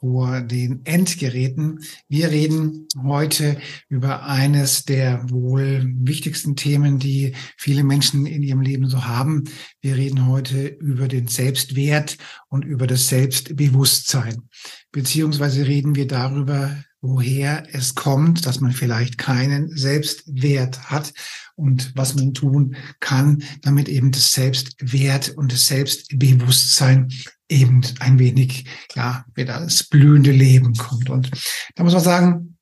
vor den Endgeräten. Wir reden heute über eines der wohl wichtigsten Themen, die viele Menschen in ihrem Leben so haben. Wir reden heute über den Selbstwert und über das Selbstbewusstsein. Beziehungsweise reden wir darüber, woher es kommt, dass man vielleicht keinen Selbstwert hat und was man tun kann, damit eben das Selbstwert und das Selbstbewusstsein eben ein wenig, ja, wieder das blühende Leben kommt. Und da muss man sagen,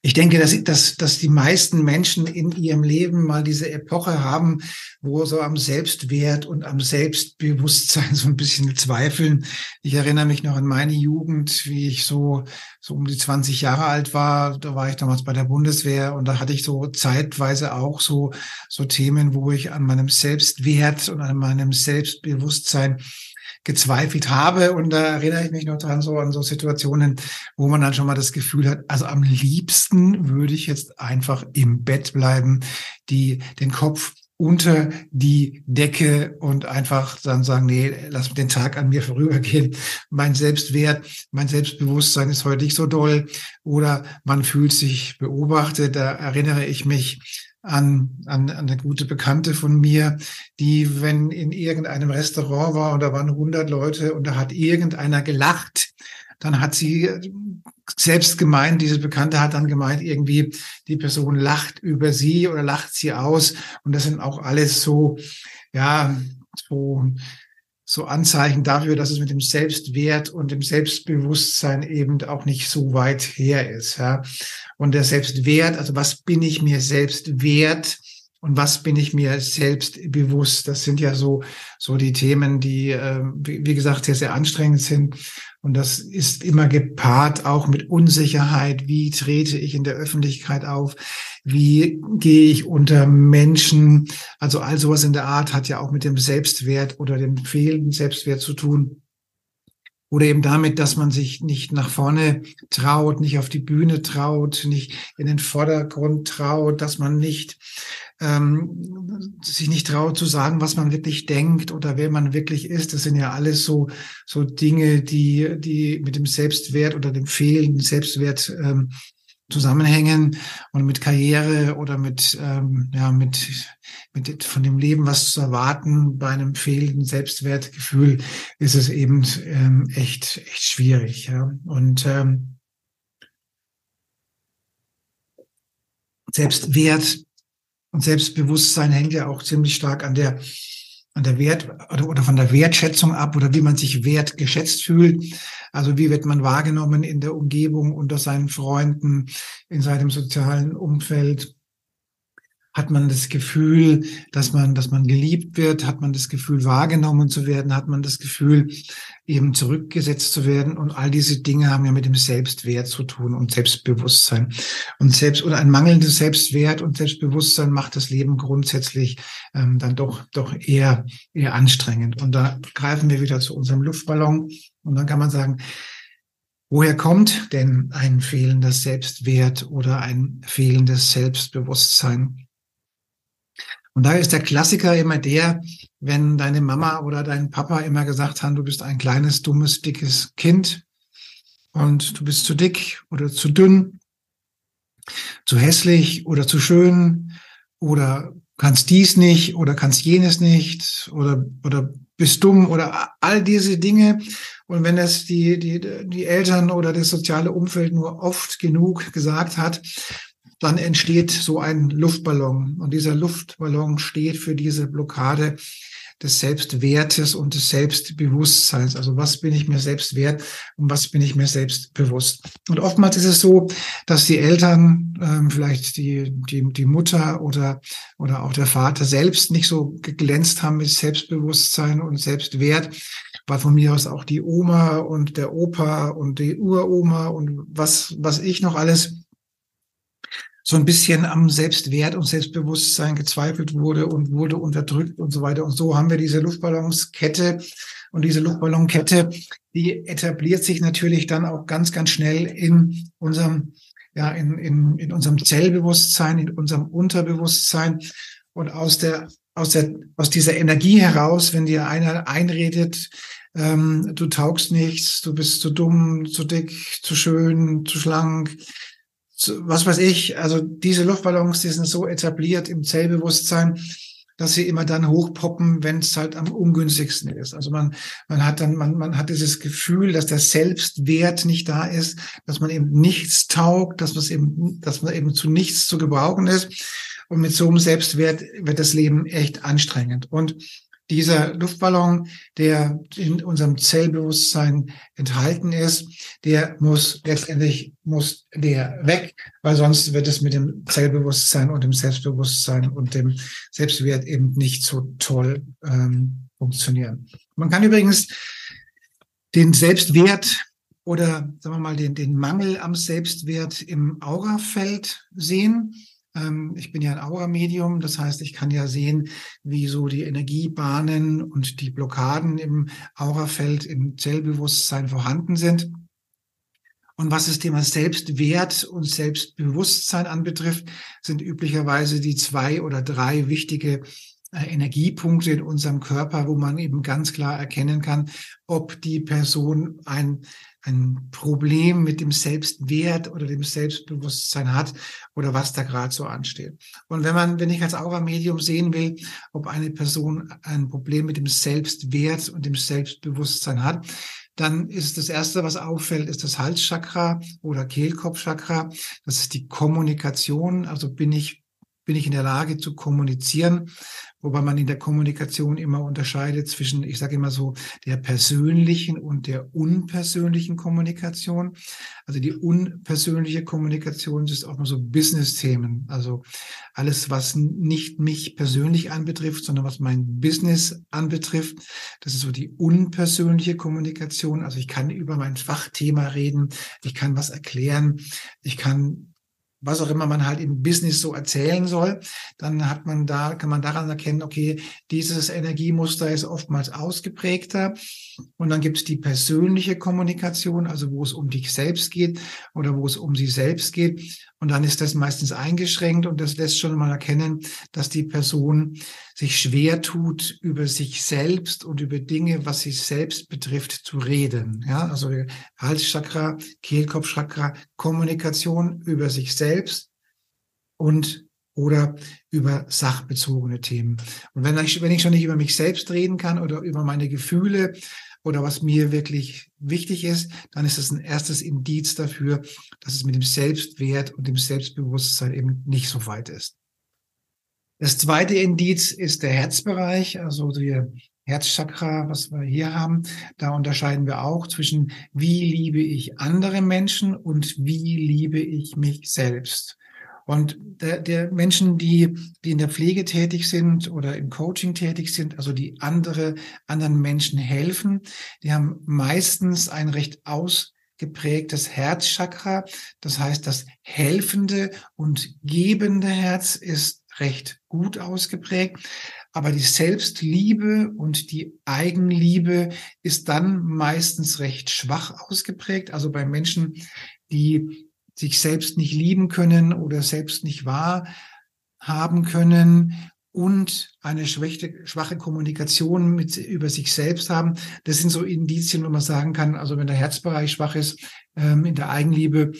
ich denke, dass, dass, dass die meisten Menschen in ihrem Leben mal diese Epoche haben, wo so am Selbstwert und am Selbstbewusstsein so ein bisschen zweifeln. Ich erinnere mich noch an meine Jugend, wie ich so, so um die 20 Jahre alt war. Da war ich damals bei der Bundeswehr und da hatte ich so zeitweise auch so, so Themen, wo ich an meinem Selbstwert und an meinem Selbstbewusstsein gezweifelt habe. Und da erinnere ich mich noch dran, so an so Situationen, wo man dann schon mal das Gefühl hat, also am liebsten würde ich jetzt einfach im Bett bleiben, die, den Kopf unter die Decke und einfach dann sagen, nee, lass den Tag an mir vorübergehen. Mein Selbstwert, mein Selbstbewusstsein ist heute nicht so doll. Oder man fühlt sich beobachtet. Da erinnere ich mich an, an, an eine gute Bekannte von mir, die, wenn in irgendeinem Restaurant war und da waren 100 Leute und da hat irgendeiner gelacht, dann hat sie selbst gemeint, diese Bekannte hat dann gemeint, irgendwie die Person lacht über sie oder lacht sie aus. Und das sind auch alles so, ja, so so Anzeichen dafür, dass es mit dem Selbstwert und dem Selbstbewusstsein eben auch nicht so weit her ist. Ja. Und der Selbstwert, also was bin ich mir selbst wert und was bin ich mir selbst bewusst? Das sind ja so, so die Themen, die, äh, wie gesagt, sehr, sehr anstrengend sind. Und das ist immer gepaart auch mit Unsicherheit. Wie trete ich in der Öffentlichkeit auf? Wie gehe ich unter Menschen? Also all sowas in der Art hat ja auch mit dem Selbstwert oder dem fehlenden Selbstwert zu tun. Oder eben damit, dass man sich nicht nach vorne traut, nicht auf die Bühne traut, nicht in den Vordergrund traut, dass man nicht ähm, sich nicht traut zu sagen, was man wirklich denkt oder wer man wirklich ist. Das sind ja alles so so Dinge, die die mit dem Selbstwert oder dem fehlenden Selbstwert ähm, zusammenhängen und mit Karriere oder mit ähm, ja mit mit von dem Leben was zu erwarten. Bei einem fehlenden Selbstwertgefühl ist es eben ähm, echt echt schwierig ja. Und ähm, Selbstwert und Selbstbewusstsein hängt ja auch ziemlich stark an der, an der Wert oder, oder von der Wertschätzung ab oder wie man sich wertgeschätzt fühlt. Also wie wird man wahrgenommen in der Umgebung, unter seinen Freunden, in seinem sozialen Umfeld. Hat man das Gefühl, dass man, dass man geliebt wird? Hat man das Gefühl, wahrgenommen zu werden? Hat man das Gefühl, eben zurückgesetzt zu werden? Und all diese Dinge haben ja mit dem Selbstwert zu tun und Selbstbewusstsein. Und selbst oder ein mangelndes Selbstwert und Selbstbewusstsein macht das Leben grundsätzlich ähm, dann doch doch eher eher anstrengend. Und da greifen wir wieder zu unserem Luftballon und dann kann man sagen, Woher kommt denn ein fehlendes Selbstwert oder ein fehlendes Selbstbewusstsein? Und da ist der Klassiker immer der, wenn deine Mama oder dein Papa immer gesagt haben, du bist ein kleines, dummes, dickes Kind und du bist zu dick oder zu dünn, zu hässlich oder zu schön oder kannst dies nicht oder kannst jenes nicht oder, oder bist dumm oder all diese Dinge. Und wenn das die, die, die Eltern oder das soziale Umfeld nur oft genug gesagt hat, dann entsteht so ein Luftballon. Und dieser Luftballon steht für diese Blockade des Selbstwertes und des Selbstbewusstseins. Also was bin ich mir selbst wert und was bin ich mir selbst bewusst. Und oftmals ist es so, dass die Eltern, ähm, vielleicht die, die, die Mutter oder, oder auch der Vater selbst nicht so geglänzt haben mit Selbstbewusstsein und Selbstwert, weil von mir aus auch die Oma und der Opa und die Uroma und was, was ich noch alles so ein bisschen am Selbstwert und Selbstbewusstsein gezweifelt wurde und wurde unterdrückt und so weiter. Und so haben wir diese Luftballonskette und diese Luftballonkette, die etabliert sich natürlich dann auch ganz, ganz schnell in unserem, ja, in, in, in unserem Zellbewusstsein, in unserem Unterbewusstsein. Und aus der, aus der, aus dieser Energie heraus, wenn dir einer einredet, ähm, du taugst nichts, du bist zu dumm, zu dick, zu schön, zu schlank, was weiß ich. Also diese Luftballons, die sind so etabliert im Zellbewusstsein, dass sie immer dann hochpoppen, wenn es halt am ungünstigsten ist. Also man, man hat dann, man, man hat dieses Gefühl, dass der Selbstwert nicht da ist, dass man eben nichts taugt, dass man eben, dass man eben zu nichts zu gebrauchen ist. Und mit so einem Selbstwert wird das Leben echt anstrengend. Und dieser Luftballon, der in unserem Zellbewusstsein enthalten ist, der muss letztendlich muss der weg, weil sonst wird es mit dem Zellbewusstsein und dem Selbstbewusstsein und dem Selbstwert eben nicht so toll ähm, funktionieren. Man kann übrigens den Selbstwert oder sagen wir mal den, den Mangel am Selbstwert im Aurafeld sehen. Ähm, ich bin ja ein Aura-Medium, das heißt, ich kann ja sehen, wie so die Energiebahnen und die Blockaden im Aurafeld, im Zellbewusstsein vorhanden sind. Und was das Thema Selbstwert und Selbstbewusstsein anbetrifft, sind üblicherweise die zwei oder drei wichtige äh, Energiepunkte in unserem Körper, wo man eben ganz klar erkennen kann, ob die Person ein ein Problem mit dem Selbstwert oder dem Selbstbewusstsein hat oder was da gerade so ansteht. Und wenn man, wenn ich als Aura-Medium sehen will, ob eine Person ein Problem mit dem Selbstwert und dem Selbstbewusstsein hat, dann ist das erste, was auffällt, ist das Halschakra oder Kehlkopfchakra. Das ist die Kommunikation. Also bin ich bin ich in der Lage zu kommunizieren, wobei man in der Kommunikation immer unterscheidet zwischen, ich sage immer so, der persönlichen und der unpersönlichen Kommunikation. Also die unpersönliche Kommunikation ist auch mal so Business-Themen, also alles, was nicht mich persönlich anbetrifft, sondern was mein Business anbetrifft. Das ist so die unpersönliche Kommunikation. Also ich kann über mein Fachthema reden, ich kann was erklären, ich kann was auch immer man halt im Business so erzählen soll, dann hat man da, kann man daran erkennen, okay, dieses Energiemuster ist oftmals ausgeprägter. Und dann gibt es die persönliche Kommunikation, also wo es um dich selbst geht oder wo es um sie selbst geht. Und dann ist das meistens eingeschränkt und das lässt schon mal erkennen, dass die Person sich schwer tut, über sich selbst und über Dinge, was sich selbst betrifft, zu reden. Ja, also Halschakra, Kehlkopfchakra, Kommunikation über sich selbst und oder über sachbezogene Themen. Und wenn ich, wenn ich schon nicht über mich selbst reden kann oder über meine Gefühle oder was mir wirklich wichtig ist, dann ist das ein erstes Indiz dafür, dass es mit dem Selbstwert und dem Selbstbewusstsein eben nicht so weit ist. Das zweite Indiz ist der Herzbereich, also der Herzchakra, was wir hier haben. Da unterscheiden wir auch zwischen, wie liebe ich andere Menschen und wie liebe ich mich selbst. Und der, der Menschen, die, die in der Pflege tätig sind oder im Coaching tätig sind, also die andere, anderen Menschen helfen, die haben meistens ein recht ausgeprägtes Herzchakra. Das heißt, das helfende und gebende Herz ist recht gut ausgeprägt. Aber die Selbstliebe und die Eigenliebe ist dann meistens recht schwach ausgeprägt. Also bei Menschen, die sich selbst nicht lieben können oder selbst nicht wahrhaben können und eine schwache, schwache Kommunikation mit, über sich selbst haben. Das sind so Indizien, wo man sagen kann, also wenn der Herzbereich schwach ist, ähm, in der Eigenliebe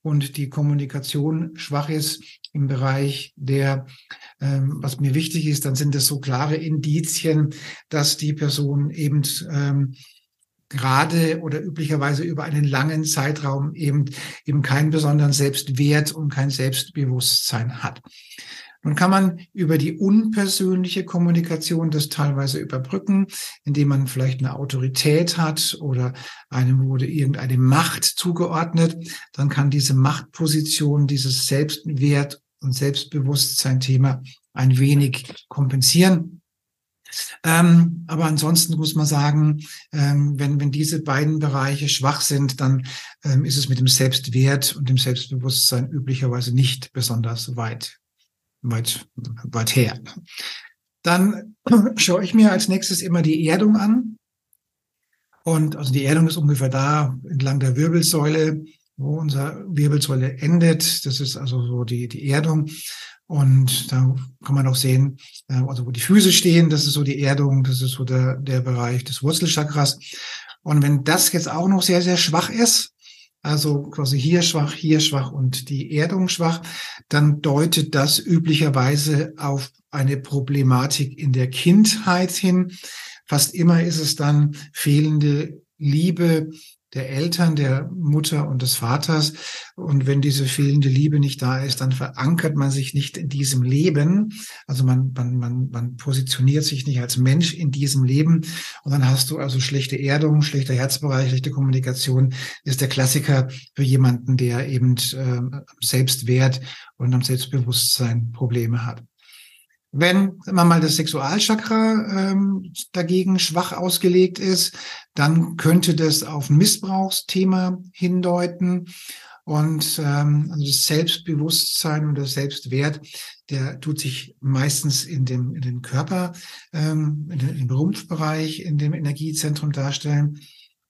und die Kommunikation schwach ist im Bereich der, ähm, was mir wichtig ist, dann sind das so klare Indizien, dass die Person eben ähm, gerade oder üblicherweise über einen langen Zeitraum eben, eben keinen besonderen Selbstwert und kein Selbstbewusstsein hat. Nun kann man über die unpersönliche Kommunikation das teilweise überbrücken, indem man vielleicht eine Autorität hat oder einem wurde irgendeine Macht zugeordnet. Dann kann diese Machtposition, dieses Selbstwert und Selbstbewusstsein-Thema ein wenig kompensieren. Ähm, aber ansonsten muss man sagen, ähm, wenn, wenn diese beiden Bereiche schwach sind, dann ähm, ist es mit dem Selbstwert und dem Selbstbewusstsein üblicherweise nicht besonders weit, weit, weit her. Dann schaue ich mir als nächstes immer die Erdung an. Und also die Erdung ist ungefähr da entlang der Wirbelsäule, wo unsere Wirbelsäule endet. Das ist also so die, die Erdung. Und da kann man auch sehen, äh, also wo die Füße stehen, das ist so die Erdung, das ist so der, der Bereich des Wurzelchakras. Und wenn das jetzt auch noch sehr, sehr schwach ist, also quasi hier schwach, hier schwach und die Erdung schwach, dann deutet das üblicherweise auf eine Problematik in der Kindheit hin. Fast immer ist es dann fehlende Liebe, der Eltern, der Mutter und des Vaters. Und wenn diese fehlende Liebe nicht da ist, dann verankert man sich nicht in diesem Leben. Also man, man, man, man positioniert sich nicht als Mensch in diesem Leben. Und dann hast du also schlechte Erdung, schlechter Herzbereich, schlechte Kommunikation. ist der Klassiker für jemanden, der eben äh, Selbstwert und am Selbstbewusstsein Probleme hat. Wenn man mal das Sexualchakra ähm, dagegen schwach ausgelegt ist, dann könnte das auf ein Missbrauchsthema hindeuten. Und ähm, also das Selbstbewusstsein und das Selbstwert, der tut sich meistens in dem, in dem Körper, ähm, in dem, Rumpfbereich, in dem Energiezentrum darstellen.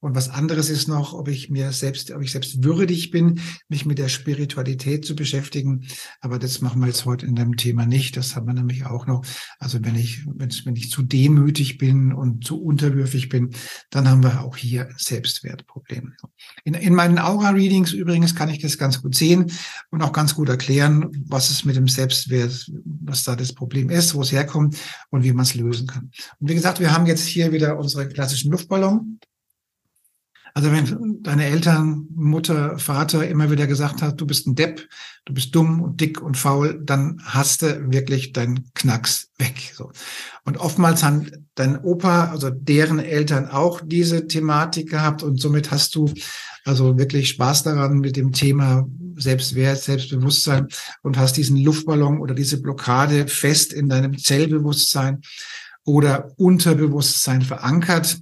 Und was anderes ist noch, ob ich mir selbst, ob ich selbst würdig bin, mich mit der Spiritualität zu beschäftigen. Aber das machen wir jetzt heute in dem Thema nicht. Das haben wir nämlich auch noch. Also wenn ich, wenn ich zu demütig bin und zu unterwürfig bin, dann haben wir auch hier ein Selbstwertproblem. In, in meinen Aura-Readings übrigens kann ich das ganz gut sehen und auch ganz gut erklären, was es mit dem Selbstwert, was da das Problem ist, wo es herkommt und wie man es lösen kann. Und wie gesagt, wir haben jetzt hier wieder unsere klassischen Luftballon. Also wenn deine Eltern, Mutter, Vater immer wieder gesagt hat, du bist ein Depp, du bist dumm und dick und faul, dann hast du wirklich deinen Knacks weg. So. Und oftmals haben dein Opa, also deren Eltern auch diese Thematik gehabt und somit hast du also wirklich Spaß daran mit dem Thema Selbstwert, Selbstbewusstsein und hast diesen Luftballon oder diese Blockade fest in deinem Zellbewusstsein oder Unterbewusstsein verankert.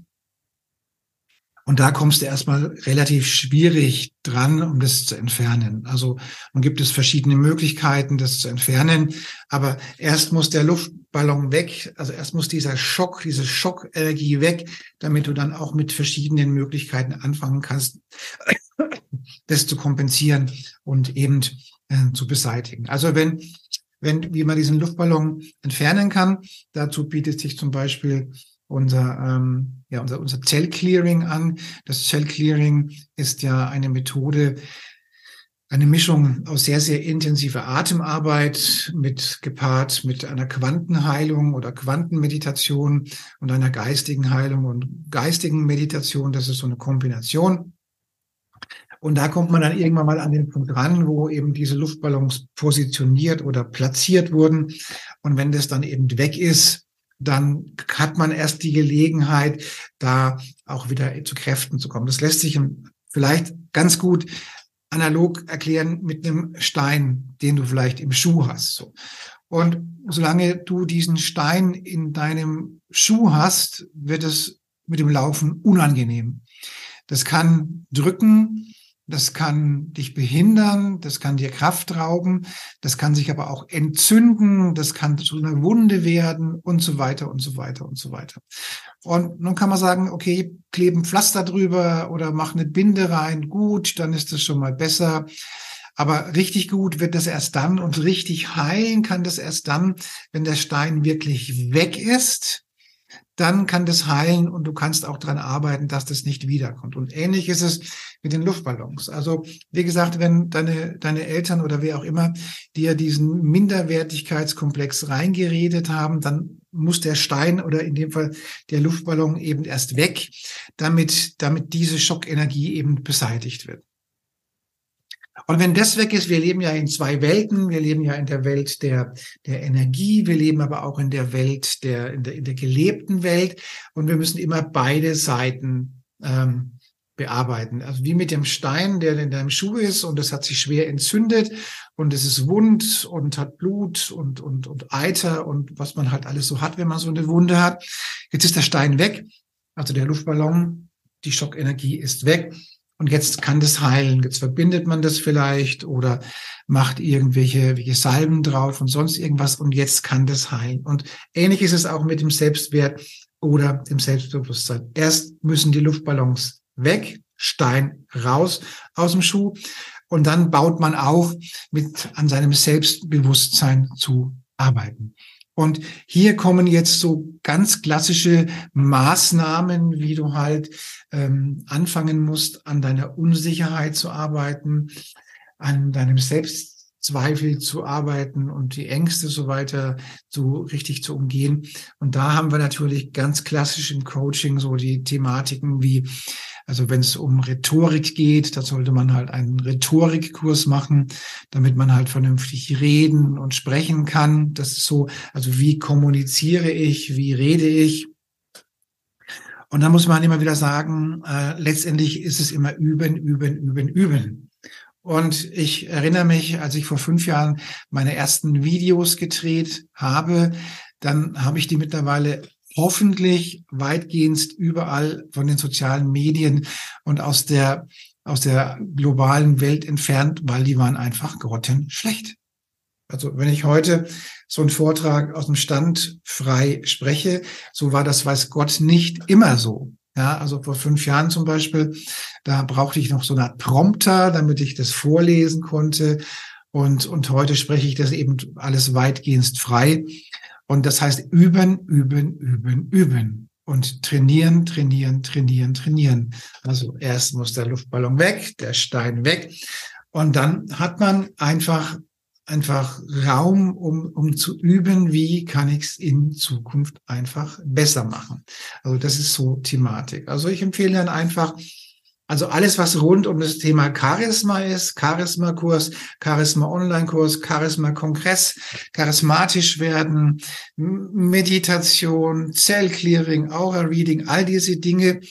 Und da kommst du erstmal relativ schwierig dran, um das zu entfernen. Also man gibt es verschiedene Möglichkeiten, das zu entfernen. Aber erst muss der Luftballon weg. Also erst muss dieser Schock, diese Schockenergie weg, damit du dann auch mit verschiedenen Möglichkeiten anfangen kannst, das zu kompensieren und eben äh, zu beseitigen. Also wenn wenn, wie man diesen Luftballon entfernen kann. Dazu bietet sich zum Beispiel unser, ähm, ja, unser, unser Zellclearing an. Das Zellclearing ist ja eine Methode, eine Mischung aus sehr, sehr intensiver Atemarbeit mit gepaart mit einer Quantenheilung oder Quantenmeditation und einer geistigen Heilung und geistigen Meditation. Das ist so eine Kombination. Und da kommt man dann irgendwann mal an den Punkt ran, wo eben diese Luftballons positioniert oder platziert wurden. Und wenn das dann eben weg ist, dann hat man erst die Gelegenheit, da auch wieder zu Kräften zu kommen. Das lässt sich vielleicht ganz gut analog erklären mit einem Stein, den du vielleicht im Schuh hast. So. Und solange du diesen Stein in deinem Schuh hast, wird es mit dem Laufen unangenehm. Das kann drücken, das kann dich behindern, das kann dir Kraft rauben, das kann sich aber auch entzünden, das kann zu einer Wunde werden und so weiter und so weiter und so weiter. Und nun kann man sagen, okay, kleben Pflaster drüber oder mach eine Binde rein, gut, dann ist das schon mal besser. Aber richtig gut wird das erst dann und richtig heilen kann das erst dann, wenn der Stein wirklich weg ist dann kann das heilen und du kannst auch dran arbeiten, dass das nicht wiederkommt. Und ähnlich ist es mit den Luftballons. Also, wie gesagt, wenn deine, deine Eltern oder wer auch immer dir diesen Minderwertigkeitskomplex reingeredet haben, dann muss der Stein oder in dem Fall der Luftballon eben erst weg, damit, damit diese Schockenergie eben beseitigt wird. Und wenn das weg ist, wir leben ja in zwei Welten. Wir leben ja in der Welt der, der Energie. Wir leben aber auch in der Welt der, in der, in der gelebten Welt. Und wir müssen immer beide Seiten ähm, bearbeiten. Also wie mit dem Stein, der in deinem Schuh ist und es hat sich schwer entzündet und es ist wund und hat Blut und, und, und Eiter und was man halt alles so hat, wenn man so eine Wunde hat. Jetzt ist der Stein weg, also der Luftballon, die Schockenergie ist weg und jetzt kann das heilen. Jetzt verbindet man das vielleicht oder macht irgendwelche, irgendwelche Salben drauf und sonst irgendwas und jetzt kann das heilen. Und ähnlich ist es auch mit dem Selbstwert oder dem Selbstbewusstsein. Erst müssen die Luftballons weg, Stein raus aus dem Schuh. Und dann baut man auf, mit an seinem Selbstbewusstsein zu arbeiten. Und hier kommen jetzt so ganz klassische Maßnahmen, wie du halt ähm, anfangen musst, an deiner Unsicherheit zu arbeiten, an deinem Selbstzweifel zu arbeiten und die Ängste so weiter so richtig zu umgehen. Und da haben wir natürlich ganz klassisch im Coaching so die Thematiken wie also wenn es um Rhetorik geht, da sollte man halt einen Rhetorikkurs machen, damit man halt vernünftig reden und sprechen kann. Das ist so, also wie kommuniziere ich, wie rede ich. Und dann muss man immer wieder sagen, äh, letztendlich ist es immer üben, üben, üben, üben. Und ich erinnere mich, als ich vor fünf Jahren meine ersten Videos gedreht habe, dann habe ich die mittlerweile hoffentlich weitgehend überall von den sozialen Medien und aus der, aus der globalen Welt entfernt, weil die waren einfach grottenschlecht. Also wenn ich heute so einen Vortrag aus dem Stand frei spreche, so war das, weiß Gott, nicht immer so. Ja, also vor fünf Jahren zum Beispiel, da brauchte ich noch so eine Art Prompter, damit ich das vorlesen konnte. Und, und heute spreche ich das eben alles weitgehend frei. Und das heißt üben, üben, üben, üben und trainieren, trainieren, trainieren, trainieren. Also erst muss der Luftballon weg, der Stein weg. Und dann hat man einfach, einfach Raum, um, um zu üben, wie kann ich es in Zukunft einfach besser machen. Also das ist so Thematik. Also ich empfehle dann einfach, also alles, was rund um das Thema Charisma ist, Charisma-Kurs, Charisma-Online-Kurs, Charisma-Kongress, charismatisch werden, Meditation, Cell-Clearing, Aura-Reading, all diese Dinge,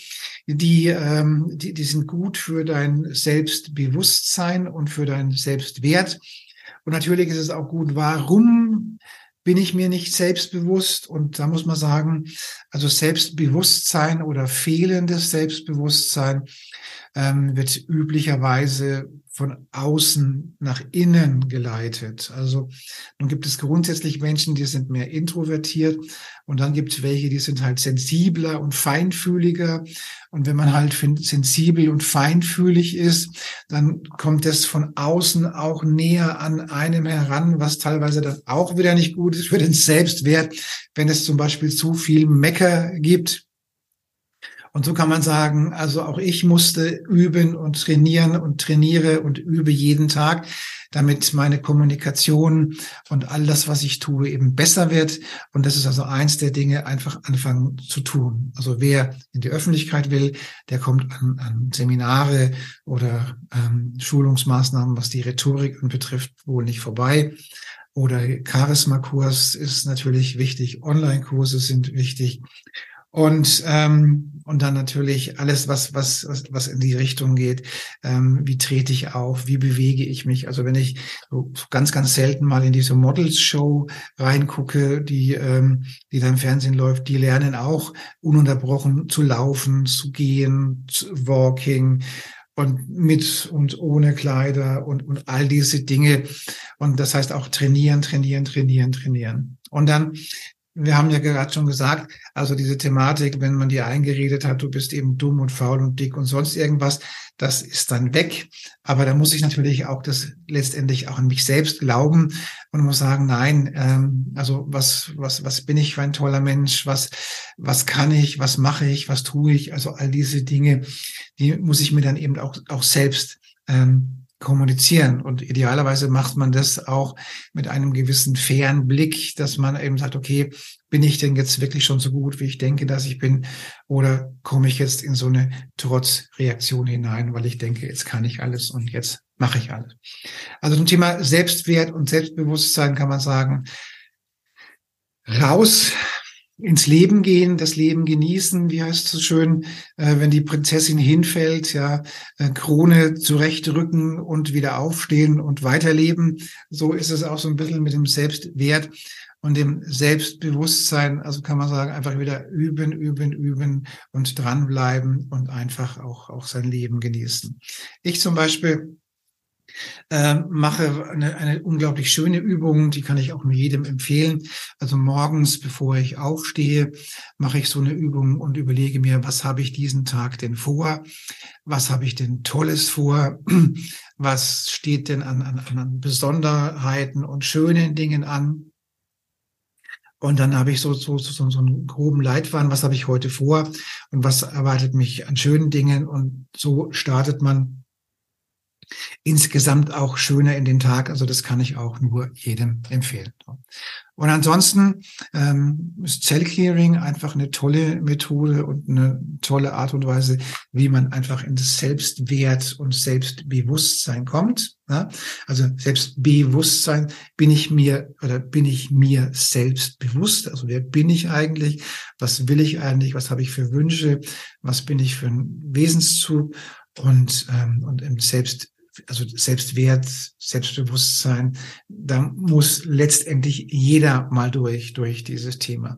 die, ähm, die, die sind gut für dein Selbstbewusstsein und für dein Selbstwert. Und natürlich ist es auch gut, warum bin ich mir nicht selbstbewusst? Und da muss man sagen, also Selbstbewusstsein oder fehlendes Selbstbewusstsein ähm, wird üblicherweise von außen nach innen geleitet. Also nun gibt es grundsätzlich Menschen, die sind mehr introvertiert und dann gibt es welche, die sind halt sensibler und feinfühliger. Und wenn man halt sensibel und feinfühlig ist, dann kommt es von außen auch näher an einem heran, was teilweise dann auch wieder nicht gut ist für den Selbstwert, wenn es zum Beispiel zu viel Mecker gibt und so kann man sagen, also auch ich musste üben und trainieren und trainiere und übe jeden Tag, damit meine Kommunikation und all das, was ich tue, eben besser wird. Und das ist also eins der Dinge, einfach anfangen zu tun. Also wer in die Öffentlichkeit will, der kommt an, an Seminare oder ähm, Schulungsmaßnahmen, was die Rhetorik betrifft, wohl nicht vorbei oder Charisma-Kurs ist natürlich wichtig, Online-Kurse sind wichtig. Und, ähm, und dann natürlich alles, was, was, was, was in die Richtung geht. Ähm, wie trete ich auf? Wie bewege ich mich? Also wenn ich so ganz, ganz selten mal in diese Models-Show reingucke, die, ähm, die da im Fernsehen läuft, die lernen auch ununterbrochen zu laufen, zu gehen, zu walking und mit und ohne Kleider und, und all diese Dinge. Und das heißt auch trainieren, trainieren, trainieren, trainieren. Und dann wir haben ja gerade schon gesagt, also diese Thematik, wenn man dir eingeredet hat, du bist eben dumm und faul und dick und sonst irgendwas, das ist dann weg. Aber da muss ich natürlich auch das letztendlich auch an mich selbst glauben und muss sagen, nein, ähm, also was, was, was bin ich für ein toller Mensch? Was, was kann ich? Was mache ich? Was tue ich? Also all diese Dinge, die muss ich mir dann eben auch, auch selbst ähm, kommunizieren. Und idealerweise macht man das auch mit einem gewissen fairen Blick, dass man eben sagt, okay, bin ich denn jetzt wirklich schon so gut, wie ich denke, dass ich bin? Oder komme ich jetzt in so eine Trotzreaktion hinein, weil ich denke, jetzt kann ich alles und jetzt mache ich alles. Also zum Thema Selbstwert und Selbstbewusstsein kann man sagen, raus ins Leben gehen, das Leben genießen, wie heißt es so schön, äh, wenn die Prinzessin hinfällt, ja, äh, Krone zurechtrücken und wieder aufstehen und weiterleben. So ist es auch so ein bisschen mit dem Selbstwert und dem Selbstbewusstsein. Also kann man sagen, einfach wieder üben, üben, üben und dranbleiben und einfach auch, auch sein Leben genießen. Ich zum Beispiel äh, mache eine, eine unglaublich schöne Übung, die kann ich auch nur jedem empfehlen. Also morgens, bevor ich aufstehe, mache ich so eine Übung und überlege mir, was habe ich diesen Tag denn vor? Was habe ich denn Tolles vor? Was steht denn an, an, an Besonderheiten und schönen Dingen an? Und dann habe ich so, so, so, so einen groben Leitfaden, was habe ich heute vor und was erwartet mich an schönen Dingen. Und so startet man insgesamt auch schöner in den Tag. Also das kann ich auch nur jedem empfehlen. Und ansonsten ähm, ist Cell-Clearing einfach eine tolle Methode und eine tolle Art und Weise, wie man einfach in das Selbstwert und Selbstbewusstsein kommt. Ja? Also Selbstbewusstsein, bin ich mir oder bin ich mir selbst bewusst? Also wer bin ich eigentlich? Was will ich eigentlich? Was habe ich für Wünsche? Was bin ich für ein Wesenszug? Und, ähm, und im Selbst also Selbstwert, Selbstbewusstsein, da muss letztendlich jeder mal durch, durch dieses Thema.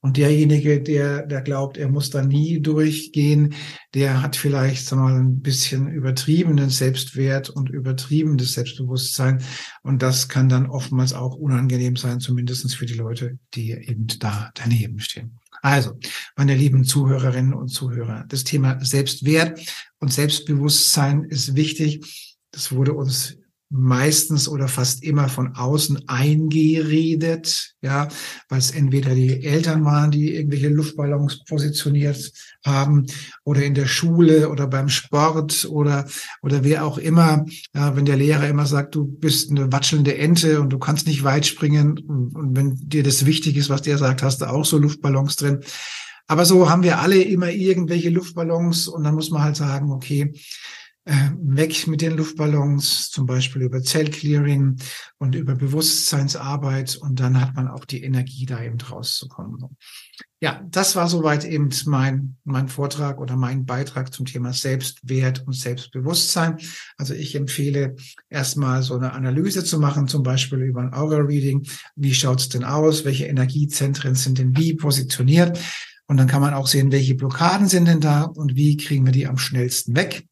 Und derjenige, der, der glaubt, er muss da nie durchgehen, der hat vielleicht sag mal, ein bisschen übertriebenen Selbstwert und übertriebenes Selbstbewusstsein. Und das kann dann oftmals auch unangenehm sein, zumindestens für die Leute, die eben da daneben stehen. Also, meine lieben Zuhörerinnen und Zuhörer, das Thema Selbstwert und Selbstbewusstsein ist wichtig. Das wurde uns meistens oder fast immer von außen eingeredet, ja, weil es entweder die Eltern waren, die irgendwelche Luftballons positioniert haben, oder in der Schule oder beim Sport oder oder wer auch immer, ja, wenn der Lehrer immer sagt, du bist eine watschelnde Ente und du kannst nicht weit springen und, wenn dir das wichtig ist, was der sagt, hast du auch so Luftballons drin. Aber so haben wir alle immer irgendwelche Luftballons und dann muss man halt sagen, okay, weg mit den Luftballons, zum Beispiel über Zellclearing und über Bewusstseinsarbeit und dann hat man auch die Energie, da eben rauszukommen. Ja, das war soweit eben mein, mein Vortrag oder mein Beitrag zum Thema Selbstwert und Selbstbewusstsein. Also ich empfehle erstmal so eine Analyse zu machen, zum Beispiel über ein Aura-Reading. Wie schaut's denn aus? Welche Energiezentren sind denn wie positioniert? Und dann kann man auch sehen, welche Blockaden sind denn da und wie kriegen wir die am schnellsten weg.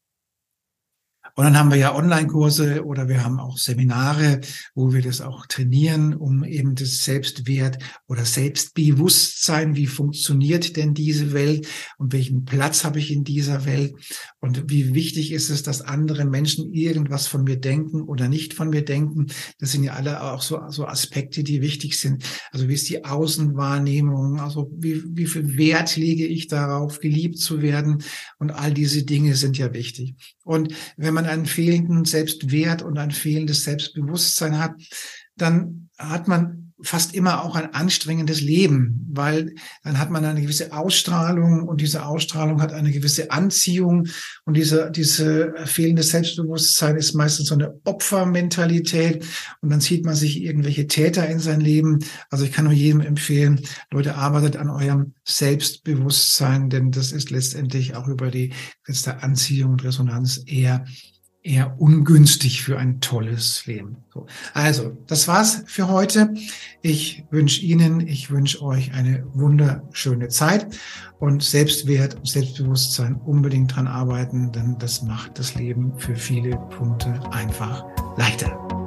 Und dann haben wir ja Online-Kurse oder wir haben auch Seminare, wo wir das auch trainieren, um eben das Selbstwert oder Selbstbewusstsein, wie funktioniert denn diese Welt und welchen Platz habe ich in dieser Welt und wie wichtig ist es, dass andere Menschen irgendwas von mir denken oder nicht von mir denken. Das sind ja alle auch so, so Aspekte, die wichtig sind. Also wie ist die Außenwahrnehmung? Also wie, wie viel Wert lege ich darauf, geliebt zu werden? Und all diese Dinge sind ja wichtig. Und wenn man einen fehlenden Selbstwert und ein fehlendes Selbstbewusstsein hat, dann hat man fast immer auch ein anstrengendes Leben, weil dann hat man eine gewisse Ausstrahlung und diese Ausstrahlung hat eine gewisse Anziehung und diese, diese fehlende Selbstbewusstsein ist meistens so eine Opfermentalität und dann zieht man sich irgendwelche Täter in sein Leben. Also ich kann nur jedem empfehlen, Leute, arbeitet an eurem Selbstbewusstsein, denn das ist letztendlich auch über die Anziehung und Resonanz eher eher ungünstig für ein tolles Leben. So. Also, das war's für heute. Ich wünsche Ihnen, ich wünsche euch eine wunderschöne Zeit und Selbstwert und Selbstbewusstsein unbedingt dran arbeiten, denn das macht das Leben für viele Punkte einfach leichter.